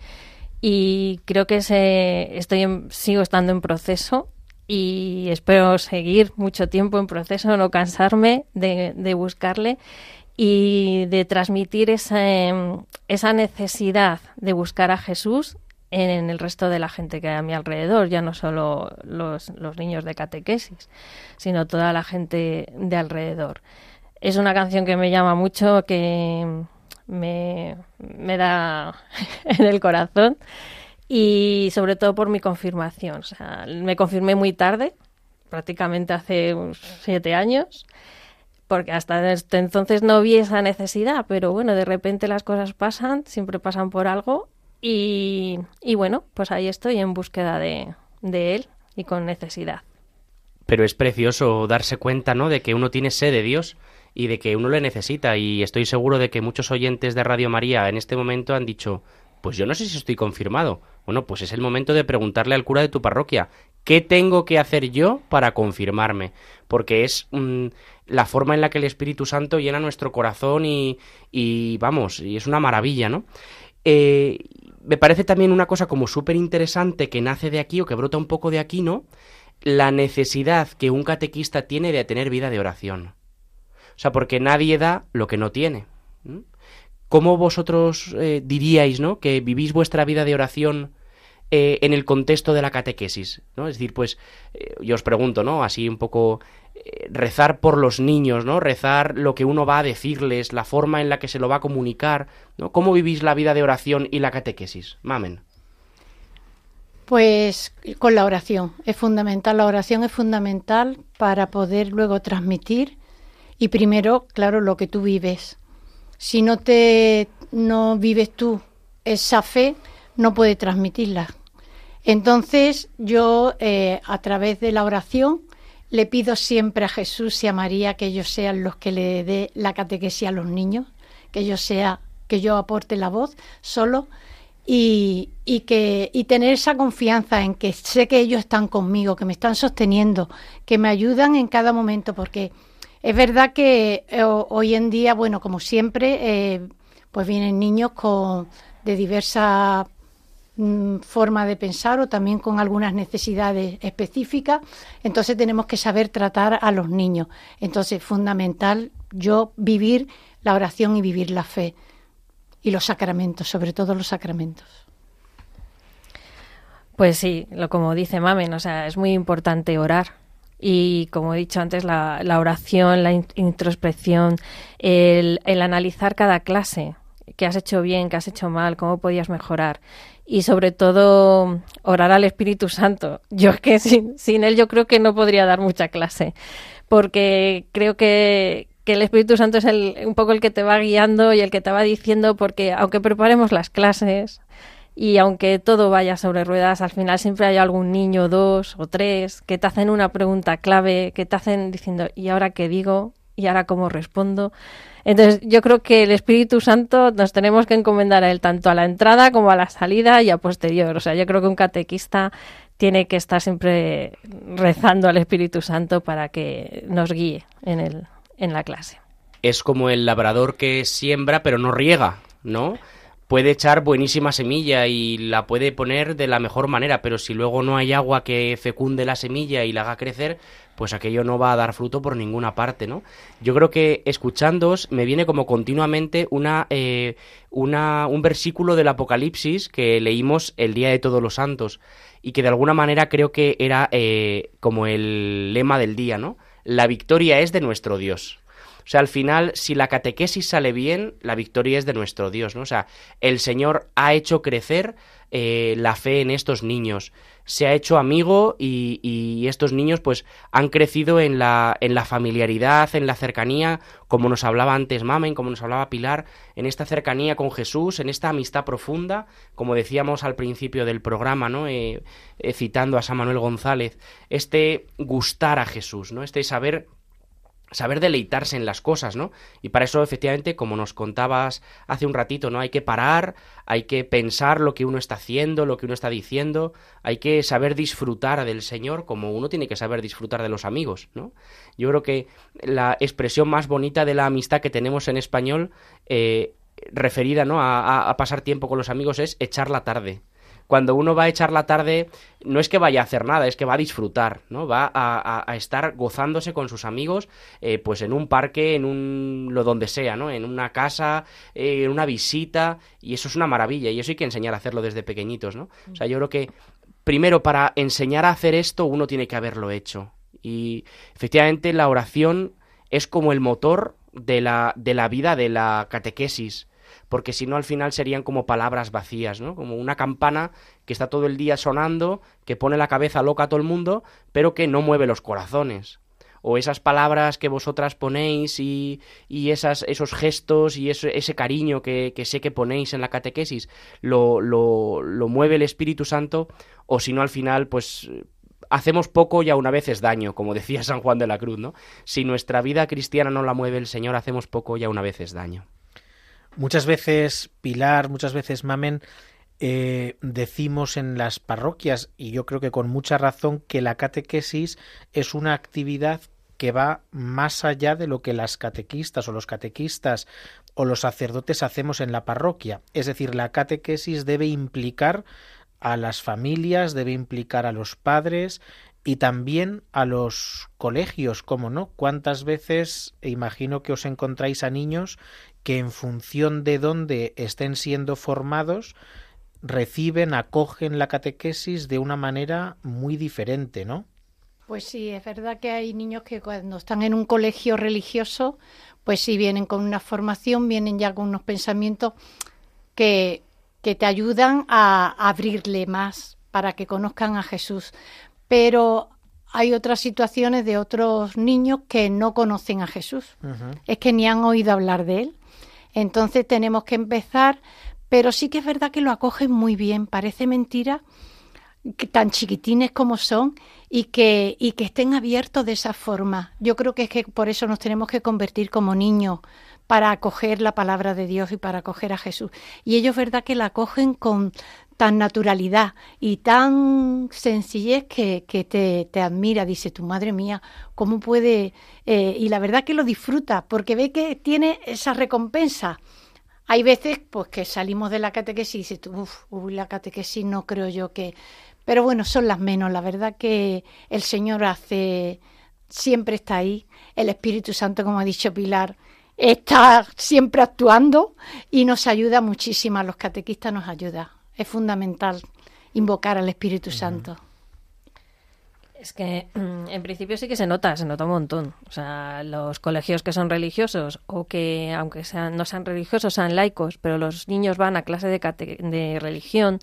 Y creo que estoy sigo estando en proceso y espero seguir mucho tiempo en proceso, no cansarme de, buscarle y de transmitir esa, esa necesidad de buscar a Jesús en, el resto de la gente que hay a mi alrededor, ya no solo los, niños de catequesis, sino toda la gente de alrededor. Es una canción que me llama mucho, que me, me da en el corazón y sobre todo por mi confirmación. Me confirmé muy tarde, prácticamente hace siete años, porque hasta entonces no vi esa necesidad, pero bueno, de repente las cosas pasan, siempre pasan por algo y, bueno, pues ahí estoy en búsqueda de, de él y con necesidad. Pero es precioso darse cuenta, ¿no? De que uno tiene sed de Dios y de que uno le necesita. Y estoy seguro de que muchos oyentes de Radio María en este momento han dicho, pues yo no sé si estoy confirmado. Bueno, pues es el momento de preguntarle al cura de tu parroquia, ¿qué tengo que hacer yo para confirmarme? Porque es mm, la forma en la que el Espíritu Santo llena nuestro corazón y, y vamos, y es una maravilla, ¿no? Eh, me parece también una cosa como súper interesante que nace de aquí o que brota un poco de aquí, ¿no? La necesidad que un catequista tiene de tener vida de oración. O sea, porque nadie da lo que no tiene. ¿Cómo vosotros eh, diríais, ¿no? Que vivís vuestra vida de oración eh, en el contexto de la catequesis, ¿no? Es decir, pues eh, yo os pregunto, ¿no? Así un poco rezar por los niños, ¿no? Rezar lo que uno va a decirles, la forma en la que se lo va a comunicar, ¿no? ¿Cómo vivís la vida de oración y la catequesis? Mamen. Pues con la oración, es fundamental, la oración es fundamental para poder luego transmitir y primero, claro, lo que tú vives. Si no te no vives tú esa fe, no puedes transmitirla. Entonces, yo eh, a través de la oración le pido siempre a Jesús y a María que ellos sean los que le dé la catequesis a los niños, que yo sea, que yo aporte la voz solo y, que y tener esa confianza en que sé que ellos están conmigo, que me están sosteniendo, que me ayudan en cada momento, porque es verdad que eh, hoy en día, bueno, como siempre, eh, pues vienen niños con de diversas forma de pensar o también con algunas necesidades específicas. Entonces tenemos que saber tratar a los niños. Entonces, fundamental yo vivir la oración y vivir la fe y los sacramentos, sobre todo los sacramentos. Pues sí, lo como dice Mamen, o sea, es muy importante orar. Y como he dicho antes, la, oración, la introspección, el, el analizar cada clase, qué has hecho bien, qué has hecho mal, cómo podías mejorar y sobre todo orar al Espíritu Santo. Yo es que sin, sin él yo creo que no podría dar mucha clase, porque creo que, que el Espíritu Santo es el, un poco el que te va guiando y el que te va diciendo, porque aunque preparemos las clases y aunque todo vaya sobre ruedas, al final siempre hay algún niño, dos o tres, que te hacen una pregunta clave, que te hacen diciendo, ¿y ahora qué digo? ¿Y ahora cómo respondo? Entonces, yo creo que el Espíritu Santo nos tenemos que encomendar a él tanto a la entrada como a la salida y a posterior. O sea, yo creo que un catequista tiene que estar siempre rezando al Espíritu Santo para que nos guíe en, el, en la clase. Es como el labrador que siembra pero no riega, ¿no? Puede echar buenísima semilla y la puede poner de la mejor manera, pero si luego no hay agua que fecunde la semilla y la haga crecer, pues aquello no va a dar fruto por ninguna parte, ¿no? Yo creo que escuchándoos me viene como continuamente una, eh, una, un versículo del Apocalipsis que leímos el día de Todos los Santos y que de alguna manera creo que era eh, como el lema del día, ¿no? La victoria es de nuestro Dios. O sea, al final, si la catequesis sale bien, la victoria es de nuestro Dios, ¿no? O sea, el Señor ha hecho crecer eh, la fe en estos niños, se ha hecho amigo y, estos niños pues han crecido en la, en la familiaridad, en la cercanía, como nos hablaba antes Mamen, como nos hablaba Pilar, en esta cercanía con Jesús, en esta amistad profunda, como decíamos al principio del programa, ¿no? Eh, eh, citando a San Manuel González, este gustar a Jesús, ¿no? Este saber saber deleitarse en las cosas, ¿no? Y para eso, efectivamente, como nos contabas hace un ratito, ¿no? Hay que parar, hay que pensar lo que uno está haciendo, lo que uno está diciendo, hay que saber disfrutar del Señor como uno tiene que saber disfrutar de los amigos, ¿no? Yo creo que la expresión más bonita de la amistad que tenemos en español, eh, referida, ¿no? a pasar tiempo con los amigos es echar la tarde cuando uno va a echar la tarde, no es que vaya a hacer nada, es que va a disfrutar, ¿no? Va a, estar gozándose con sus amigos, eh, pues en un parque, en un lo donde sea, ¿no? En una casa, eh, en una visita, y eso es una maravilla, y eso hay que enseñar a hacerlo desde pequeñitos, ¿no? O sea, yo creo que primero para enseñar a hacer esto uno tiene que haberlo hecho. Y efectivamente la oración es como el motor de la, de la vida de la catequesis porque si no al final serían como palabras vacías, ¿no? Como una campana que está todo el día sonando, que pone la cabeza loca a todo el mundo, pero que no mueve los corazones. O esas palabras que vosotras ponéis y, y esas, esos gestos y ese, ese cariño que, que, sé que ponéis en la catequesis lo, lo, lo mueve el Espíritu Santo, o si no al final, pues hacemos poco y a una vez es daño, como decía San Juan de la Cruz, ¿no? Si nuestra vida cristiana no la mueve el Señor, hacemos poco y a una vez es daño. Muchas veces, Pilar, muchas veces, Mamen, eh, decimos en las parroquias, y yo creo que con mucha razón, que la catequesis es una actividad que va más allá de lo que las catequistas o los catequistas o los sacerdotes hacemos en la parroquia. Es decir, la catequesis debe implicar a las familias, debe implicar a los padres y también a los colegios, ¿cómo no? ¿Cuántas veces imagino que os encontráis a niños que en función de dónde estén siendo formados, reciben, acogen la catequesis de una manera muy diferente, ¿no? Pues sí, es verdad que hay niños que cuando están en un colegio religioso, pues sí vienen con una formación, vienen ya con unos pensamientos que, que te ayudan a abrirle más para que conozcan a Jesús. Pero hay otras situaciones de otros niños que no conocen a Jesús. Es que ni han oído hablar de él. Entonces tenemos que empezar, pero sí que es verdad que lo acogen muy bien, parece mentira que tan chiquitines como son y que, y que estén abiertos de esa forma. Yo creo que es que por eso nos tenemos que convertir como niños para acoger la palabra de Dios y para acoger a Jesús. Y ellos, verdad, que la acogen con tan naturalidad y tan sencillez que, que te, te, admira. Dice, tu madre mía, ¿cómo puede? Eh, y la verdad que lo disfruta porque ve que tiene esa recompensa. Hay veces pues que salimos de la catequesis y dices, uff, la catequesis no creo yo que... Pero bueno, son las menos. La verdad que el Señor hace, siempre está ahí. El Espíritu Santo, como ha dicho Pilar, está siempre actuando y nos ayuda muchísimo. A los catequistas nos ayuda es fundamental invocar al Espíritu Santo. Es que mm, en principio sí que se nota, se nota un montón. O sea, los colegios que son religiosos o que, aunque sean, no sean religiosos, sean laicos, pero los niños van a clase de, de religión,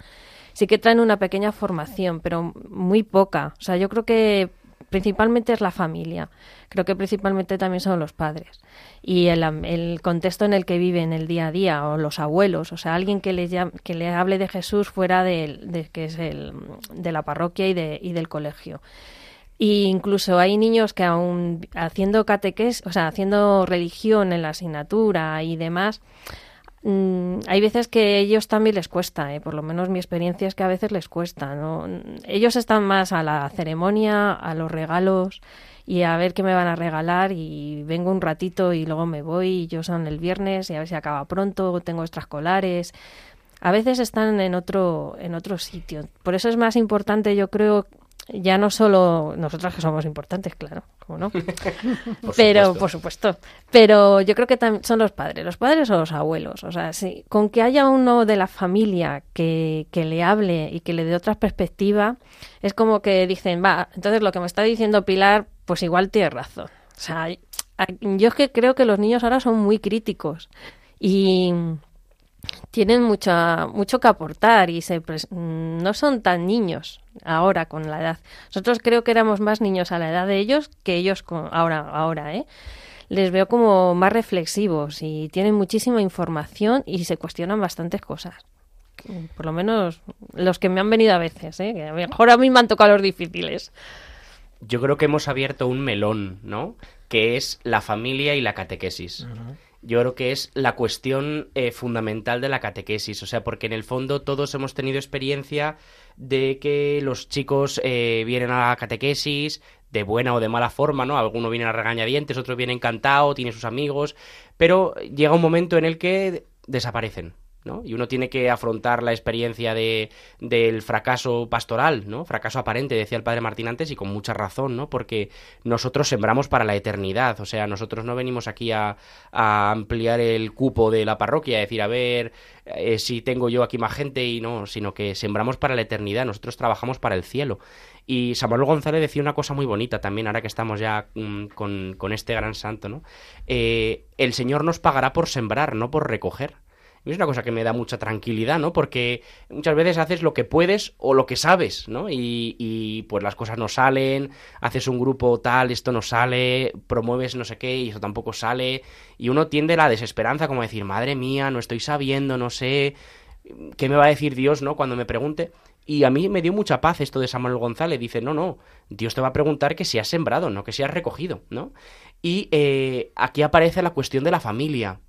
sí que traen una pequeña formación, pero muy poca. O sea, yo creo que principalmente es la familia. Creo que principalmente también son los padres. Y el, el, contexto en el que viven el día a día, o los abuelos, o sea, alguien que le, que le hable de Jesús fuera de, que es el, de la parroquia y, de, y del colegio. Y incluso hay niños que aún haciendo catequés, o sea, haciendo religión en la asignatura y demás, Mm, hay veces que ellos también les cuesta, ¿eh? por lo menos mi experiencia es que a veces les cuesta. ¿no? Ellos están más a la ceremonia, a los regalos y a ver qué me van a regalar y vengo un ratito y luego me voy y yo son el viernes y a ver si acaba pronto, tengo extraescolares a veces están en otro, en otro sitio. Por eso es más importante, yo creo, ya no solo nosotros que somos importantes, claro, como no. Pero, por supuesto. Pero yo creo que también son los padres, los padres o los abuelos. O sea, sí, con que haya uno de la familia que, que le hable y que le dé otra perspectiva, es como que dicen, va, entonces lo que me está diciendo Pilar, pues igual tiene razón. O sea, yo es que creo que los niños ahora son muy críticos y tienen mucha, mucho que aportar y se no son tan niños ahora con la edad. Nosotros creo que éramos más niños a la edad de ellos que ellos con, ahora, ahora, ¿eh? Les veo como más reflexivos y tienen muchísima información y se cuestionan bastantes cosas. Por lo menos los que me han venido a veces, ¿eh? Que a lo mejor a mí me han tocado los difíciles. Yo creo que hemos abierto un melón, ¿no? Que es la familia y la catequesis yo creo que es la cuestión eh, fundamental de la catequesis. O sea, porque en el fondo todos hemos tenido experiencia de que los chicos eh, vienen a la catequesis de buena o de mala forma, ¿no? Algunos vienen a regañadientes, otros vienen encantados, tienen sus amigos, pero llega un momento en el que desaparecen. Y uno tiene que afrontar la experiencia de, del fracaso pastoral, ¿no? Fracaso aparente, decía el padre Martín antes, y con mucha razón, ¿no? Porque nosotros sembramos para la eternidad, o sea, nosotros no venimos aquí a, ampliar el cupo de la parroquia, a decir, a ver eh, si tengo yo aquí más gente y no, sino que sembramos para la eternidad, nosotros trabajamos para el cielo. Y Samuel González decía una cosa muy bonita también, ahora que estamos ya mm, con, este gran santo, ¿no? Eh, el Señor nos pagará por sembrar, no por recoger es una cosa que me da mucha tranquilidad, ¿no? Porque muchas veces haces lo que puedes o lo que sabes, ¿no? Y, y, pues las cosas no salen, haces un grupo tal, esto no sale, promueves no sé qué y eso tampoco sale. Y uno tiende a la desesperanza, como decir, madre mía, no estoy sabiendo, no sé, ¿qué me va a decir Dios, ¿no? Cuando me pregunte. Y a mí me dio mucha paz esto de Samuel González. Dice, no, no, Dios te va a preguntar que si has sembrado, no que si has recogido, ¿no? Y eh, aquí aparece la cuestión de la familia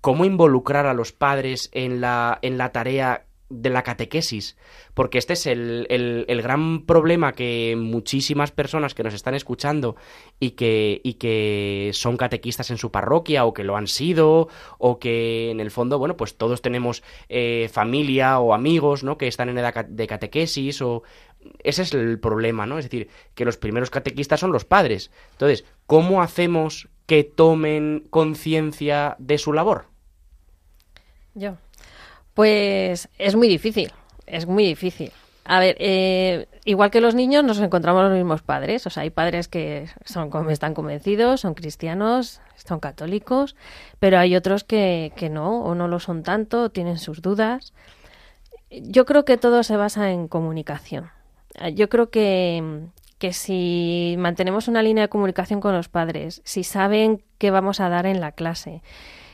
cómo involucrar a los padres en la, en la tarea de la catequesis, porque este es el, el, gran problema que muchísimas personas que nos están escuchando y que, y que son catequistas en su parroquia o que lo han sido o que en el fondo, bueno, pues todos tenemos eh, familia o amigos, ¿no? Que están en edad de catequesis o... Ese es el problema, ¿no? Es decir, que los primeros catequistas son los padres. Entonces, ¿cómo hacemos que tomen conciencia de su labor? Yo. Pues es muy difícil, es muy difícil. A ver, eh, igual que los niños, nos encontramos los mismos padres. O sea, hay padres que son, están convencidos, son cristianos, son católicos, pero hay otros que, que no, o no lo son tanto, tienen sus dudas. Yo creo que todo se basa en comunicación. Yo creo que, que si mantenemos una línea de comunicación con los padres, si saben qué vamos a dar en la clase,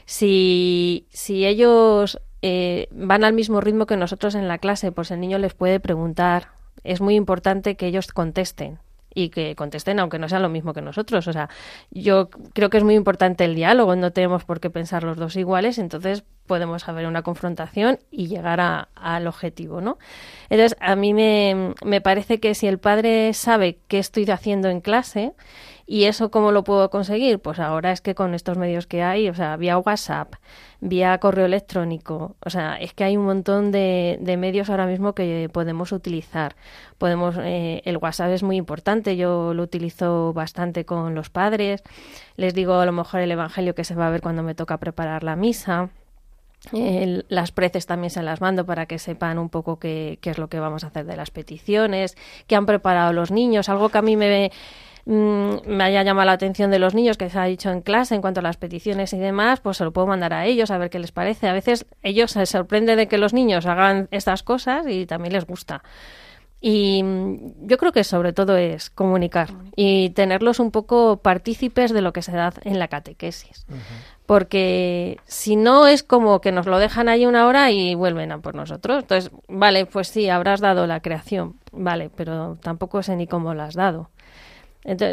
si, si ellos eh, van al mismo ritmo que nosotros en la clase, pues el niño les puede preguntar. Es muy importante que ellos contesten y que contesten aunque no sea lo mismo que nosotros. O sea, yo creo que es muy importante el diálogo, no tenemos por qué pensar los dos iguales, entonces podemos haber una confrontación y llegar al objetivo, ¿no? Entonces, a mí me, me parece que si el padre sabe qué estoy haciendo en clase, ¿Y eso cómo lo puedo conseguir? Pues ahora es que con estos medios que hay, o sea, vía WhatsApp, vía correo electrónico, o sea, es que hay un montón de, de medios ahora mismo que podemos utilizar. Podemos, eh, el WhatsApp es muy importante, yo lo utilizo bastante con los padres, les digo a lo mejor el Evangelio que se va a ver cuando me toca preparar la misa. las preces también se las mando para que sepan un poco qué, qué, es lo que vamos a hacer de las peticiones, qué han preparado los niños, algo que a mí me, Mm, me haya llamado la atención de los niños que se ha dicho en clase en cuanto a las peticiones y demás, pues se lo puedo mandar a ellos a ver qué les parece. A veces ellos se sorprenden de que los niños hagan estas cosas y también les gusta. Y mm, yo creo que sobre todo es comunicar y tenerlos un poco partícipes de lo que se da en la catequesis. Porque si no es como que nos lo dejan ahí una hora y vuelven a por nosotros. Entonces, vale, pues sí, habrás dado la creación, vale, pero tampoco sé ni cómo la has dado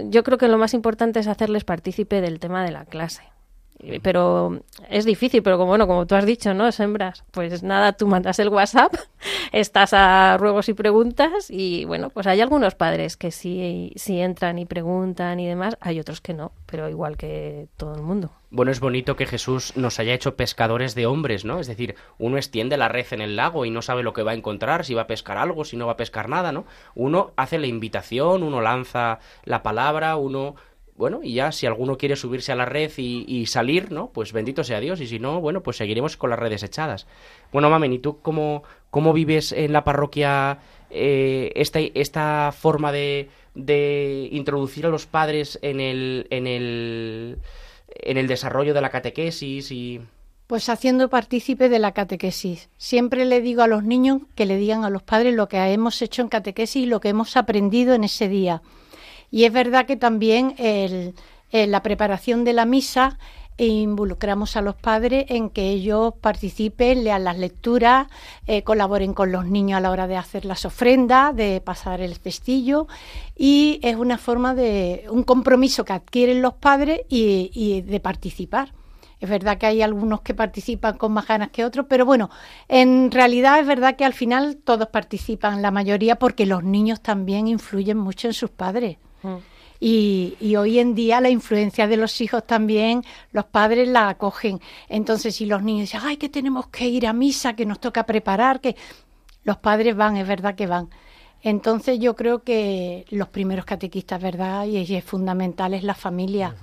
yo creo que lo más importante es hacerles partícipe del tema de la clase. Pero es difícil, pero como, bueno, como tú has dicho, ¿no? Sembras. Pues nada, tú mandas el WhatsApp estás a ruegos y preguntas y bueno, pues hay algunos padres que sí, sí entran y preguntan y demás, hay otros que no, pero igual que todo el mundo. Bueno, es bonito que Jesús nos haya hecho pescadores de hombres, ¿no? Es decir, uno extiende la red en el lago y no sabe lo que va a encontrar, si va a pescar algo, si no va a pescar nada, ¿no? Uno hace la invitación, uno lanza la palabra, uno bueno, y ya si alguno quiere subirse a la red y, salir, ¿no? Pues bendito sea Dios, y si no, bueno, pues seguiremos con las redes echadas. Bueno, Mamen, ¿y tú cómo, cómo vives en la parroquia eh, esta, esta forma de, introducir a los padres en el, en el, en el desarrollo de la catequesis y... Pues haciendo partícipe de la catequesis. Siempre le digo a los niños que le digan a los padres lo que hemos hecho en catequesis y lo que hemos aprendido en ese día. Y es verdad que también el, la preparación de la misa involucramos a los padres en que ellos participen, lean las lecturas, eh, colaboren con los niños a la hora de hacer las ofrendas, de pasar el cestillo y es una forma de un compromiso que adquieren los padres y, y de participar. Es verdad que hay algunos que participan con más ganas que otros, pero bueno, en realidad es verdad que al final todos participan, la mayoría, porque los niños también influyen mucho en sus padres. Mm. Y, hoy en día la influencia de los hijos también, los padres la acogen. Entonces, si los niños dicen, ay, que tenemos que ir a misa, que nos toca preparar, que los padres van, es verdad que van. Entonces, yo creo que los primeros catequistas, ¿verdad? Y es fundamental es la familia.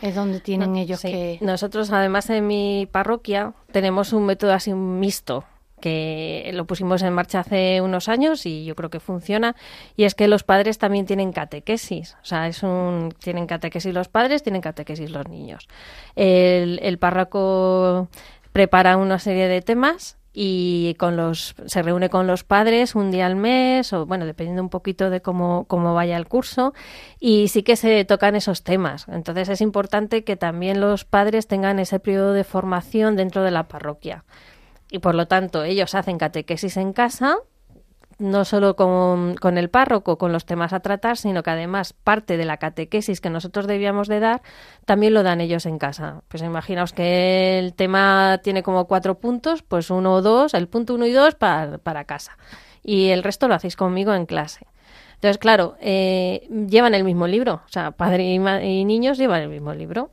Es donde tienen ellos que... Nosotros, además, en mi parroquia tenemos un método así mixto que lo pusimos en marcha hace unos años y yo creo que funciona, y es que los padres también tienen catequesis, o sea, es un, tienen catequesis los padres, tienen catequesis los niños. El, el párroco prepara una serie de temas y con los se reúne con los padres un día al mes o bueno dependiendo un poquito de cómo, cómo vaya el curso. Y sí que se tocan esos temas. Entonces es importante que también los padres tengan ese periodo de formación dentro de la parroquia y por lo tanto ellos hacen catequesis en casa, no solo con, con, el párroco, con los temas a tratar, sino que además parte de la catequesis que nosotros debíamos de dar, también lo dan ellos en casa. Pues imaginaos que el tema tiene como cuatro puntos, pues uno o dos, el punto uno y dos para, para casa. Y el resto lo hacéis conmigo en clase. Entonces, claro, eh, llevan el mismo libro, o sea, padre y, y niños llevan el mismo libro.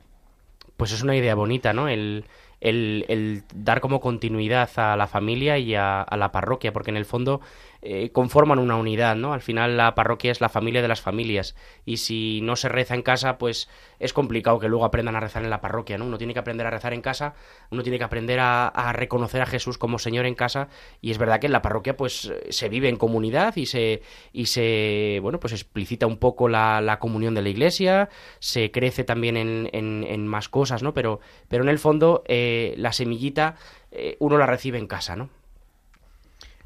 Pues es una idea bonita, ¿no? El, el, dar como continuidad a la familia y a, a, la parroquia, porque en el fondo eh, conforman una unidad, ¿no? Al final la parroquia es la familia de las familias y si no se reza en casa, pues es complicado que luego aprendan a rezar en la parroquia, ¿no? Uno tiene que aprender a rezar en casa, uno tiene que aprender a, reconocer a Jesús como Señor en casa y es verdad que en la parroquia pues se vive en comunidad y se, y se bueno, pues explicita un poco la, comunión de la iglesia, se crece también en, en, más cosas, ¿no? Pero, pero en el fondo eh, la semillita eh, uno la recibe en casa, ¿no?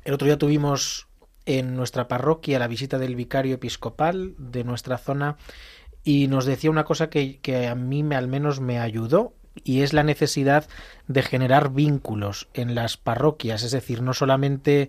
El otro día tuvimos en nuestra parroquia la visita del vicario episcopal de nuestra zona y nos decía una cosa que, que a mí me, al menos me ayudó y es la necesidad de generar vínculos en las parroquias, es decir, no solamente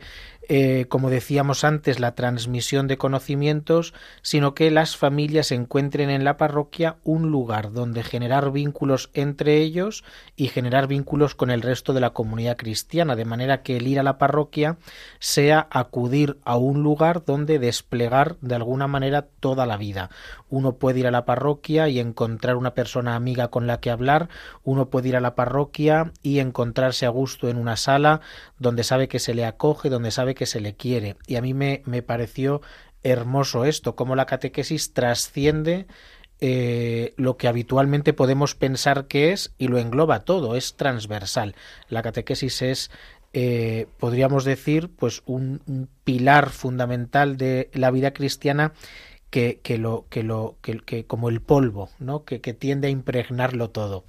eh, como decíamos antes, la transmisión de conocimientos, sino que las familias encuentren en la parroquia un lugar donde generar vínculos entre ellos y generar vínculos con el resto de la comunidad cristiana, de manera que el ir a la parroquia sea acudir a un lugar donde desplegar de alguna manera toda la vida. Uno puede ir a la parroquia y encontrar una persona amiga con la que hablar, uno puede ir a la parroquia y encontrarse a gusto en una sala donde sabe que se le acoge, donde sabe que se le quiere. Y a mí me, me pareció hermoso esto, cómo la catequesis trasciende eh, lo que habitualmente podemos pensar que es y lo engloba todo, es transversal. La catequesis es, eh, podríamos decir, pues un, pilar fundamental de la vida cristiana que, que lo, que lo, que, que como el polvo, ¿no? que, que tiende a impregnarlo todo.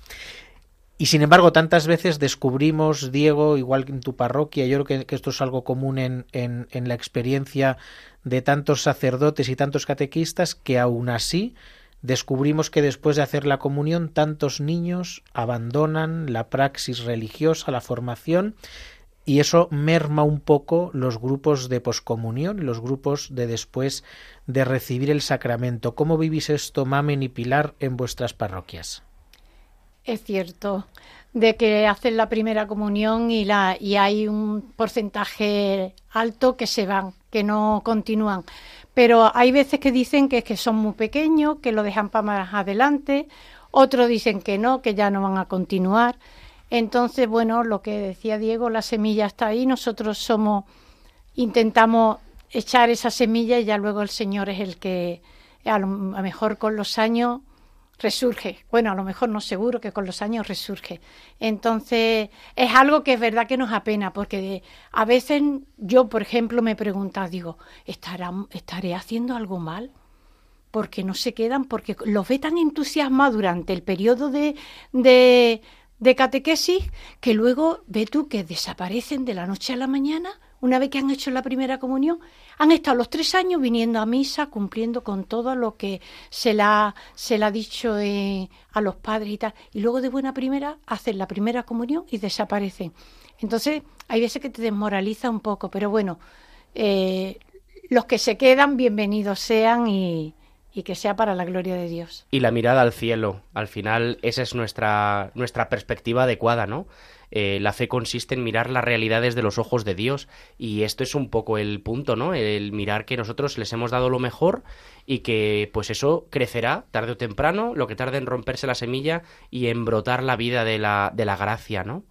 Y sin embargo, tantas veces descubrimos, Diego, igual que en tu parroquia, yo creo que, esto es algo común en, en, en, la experiencia de tantos sacerdotes y tantos catequistas, que aún así descubrimos que después de hacer la comunión, tantos niños abandonan la praxis religiosa, la formación, y eso merma un poco los grupos de poscomunión, los grupos de después de recibir el sacramento. ¿Cómo vivís esto, Mamen y Pilar, en vuestras parroquias? Es cierto. de que hacen la primera comunión y, la, y hay un porcentaje alto que se van, que no continúan. Pero hay veces que dicen que, que son muy pequeños, que lo dejan para más adelante, otros dicen que no, que ya no van a continuar. Entonces, bueno, lo que decía Diego, la semilla está ahí, nosotros somos, intentamos echar esa semilla y ya luego el Señor es el que a lo mejor con los años resurge. Bueno, a lo mejor no seguro que con los años resurge. Entonces, es algo que es verdad que nos apena, porque a veces yo, por ejemplo, me pregunto, digo, ¿estaré haciendo algo mal? Porque no se quedan, porque los ve tan entusiasmados durante el periodo de, de, de catequesis que luego ve tú que desaparecen de la noche a la mañana una vez que han hecho la primera comunión, han estado los tres años viniendo a misa, cumpliendo con todo lo que se la, se ha dicho eh, a los padres y tal. Y luego de buena primera hacen la primera comunión y desaparecen. Entonces, hay veces que te desmoraliza un poco, pero bueno, eh, los que se quedan, bienvenidos sean y, y que sea para la gloria de Dios. Y la mirada al cielo, al final esa es nuestra, nuestra perspectiva adecuada, ¿no? Eh, la fe consiste en mirar las realidades de los ojos de Dios y esto es un poco el punto, ¿no? El mirar que nosotros les hemos dado lo mejor y que pues eso crecerá tarde o temprano, lo que tarde en romperse la semilla y en brotar la vida de la, de la gracia, ¿no?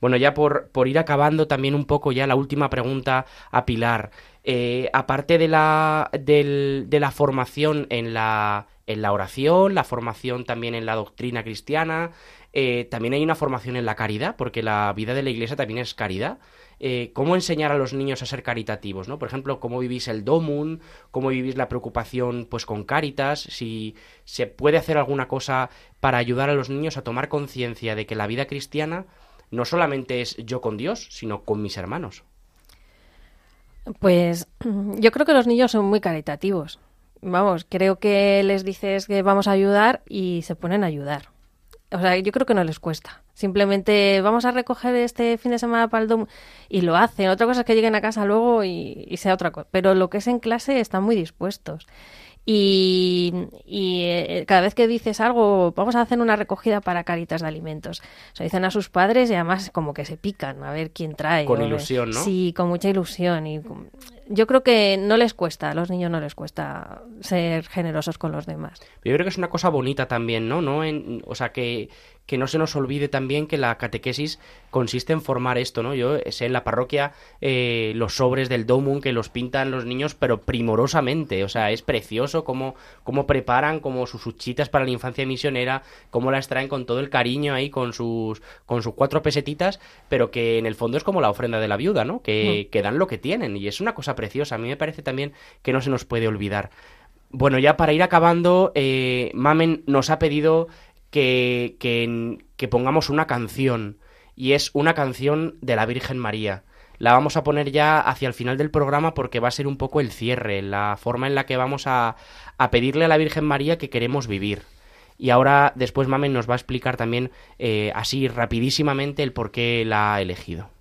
Bueno, ya por, por ir acabando también un poco ya la última pregunta a Pilar. Eh, aparte de la, de la formación en la, en la oración, la formación también en la doctrina cristiana, eh, también hay una formación en la caridad, porque la vida de la iglesia también es caridad. Eh, ¿Cómo enseñar a los niños a ser caritativos? ¿no? Por ejemplo, ¿cómo vivís el domum? ¿Cómo vivís la preocupación pues, con Caritas? Si se puede hacer alguna cosa para ayudar a los niños a tomar conciencia de que la vida cristiana no solamente es yo con Dios, sino con mis hermanos. Pues yo creo que los niños son muy caritativos. Vamos, creo que les dices que vamos a ayudar y se ponen a ayudar. O sea, yo creo que no les cuesta. Simplemente vamos a recoger este fin de semana para el DOM y lo hacen. Otra cosa es que lleguen a casa luego y, sea otra cosa. Pero lo que es en clase están muy dispuestos. Y, eh, cada vez que dices algo, vamos a hacer una recogida para caritas de alimentos. Se dicen a sus padres y además como que se pican a ver quién trae. Con ilusión, ¿no? Sí, con mucha ilusión. Y yo creo que no les cuesta, a los niños no les cuesta ser generosos con los demás. Yo creo que es una cosa bonita también, ¿no? no en, o sea, que, que no se nos olvide también que la catequesis consiste en formar esto, ¿no? Yo sé en la parroquia eh, los sobres del domum que los pintan los niños, pero primorosamente, o sea, es precioso cómo, cómo preparan como sus huchitas para la infancia misionera, cómo las traen con todo el cariño ahí, con sus, con sus cuatro pesetitas, pero que en el fondo es como la ofrenda de la viuda, ¿no? Que, mm. que dan lo que tienen, y es una cosa preciosa. A mí me parece también que no se nos puede olvidar. Bueno, ya para ir acabando, eh, Mamen nos ha pedido que, que, pongamos una canción y es una canción de la Virgen María. La vamos a poner ya hacia el final del programa porque va a ser un poco el cierre, la forma en la que vamos a, a pedirle a la Virgen María que queremos vivir. Y ahora después Mamen nos va a explicar también eh, así rapidísimamente el por qué la ha elegido.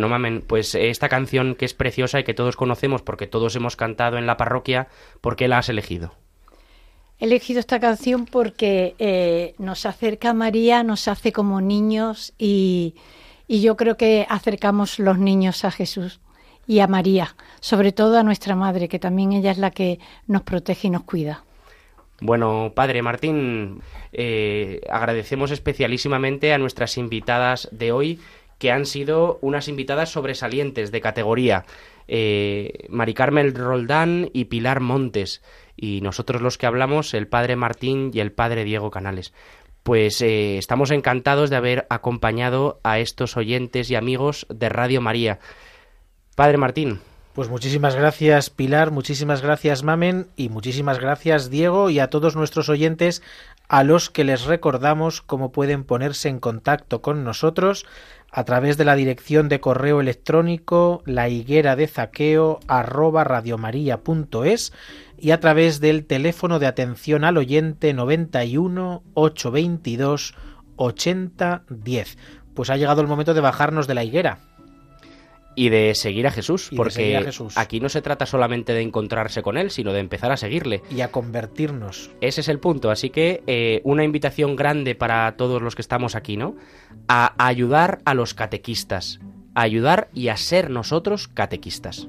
Bueno, Mamen, pues esta canción que es preciosa y que todos conocemos porque todos hemos cantado en la parroquia, ¿por qué la has elegido? He elegido esta canción porque eh, nos acerca a María, nos hace como niños y, y yo creo que acercamos los niños a Jesús y a María, sobre todo a nuestra madre, que también ella es la que nos protege y nos cuida. Bueno, padre Martín, eh, agradecemos especialísimamente a nuestras invitadas de hoy que han sido unas invitadas sobresalientes de categoría. Eh, Mari Carmel Roldán y Pilar Montes. Y nosotros los que hablamos, el padre Martín y el padre Diego Canales. Pues eh, estamos encantados de haber acompañado a estos oyentes y amigos de Radio María. Padre Martín. Pues muchísimas gracias Pilar, muchísimas gracias Mamen y muchísimas gracias Diego y a todos nuestros oyentes a los que les recordamos cómo pueden ponerse en contacto con nosotros a través de la dirección de correo electrónico la higuera de zaqueo arroba radiomaria.es y a través del teléfono de atención al oyente 91 822 80 10. Pues ha llegado el momento de bajarnos de la higuera y de seguir a Jesús, porque aquí no se trata solamente de encontrarse con Él, sino de empezar a seguirle. Y a convertirnos. Ese es el punto, así que eh, una invitación grande para todos los que estamos aquí, ¿no? A ayudar a los catequistas, a ayudar y a ser nosotros catequistas.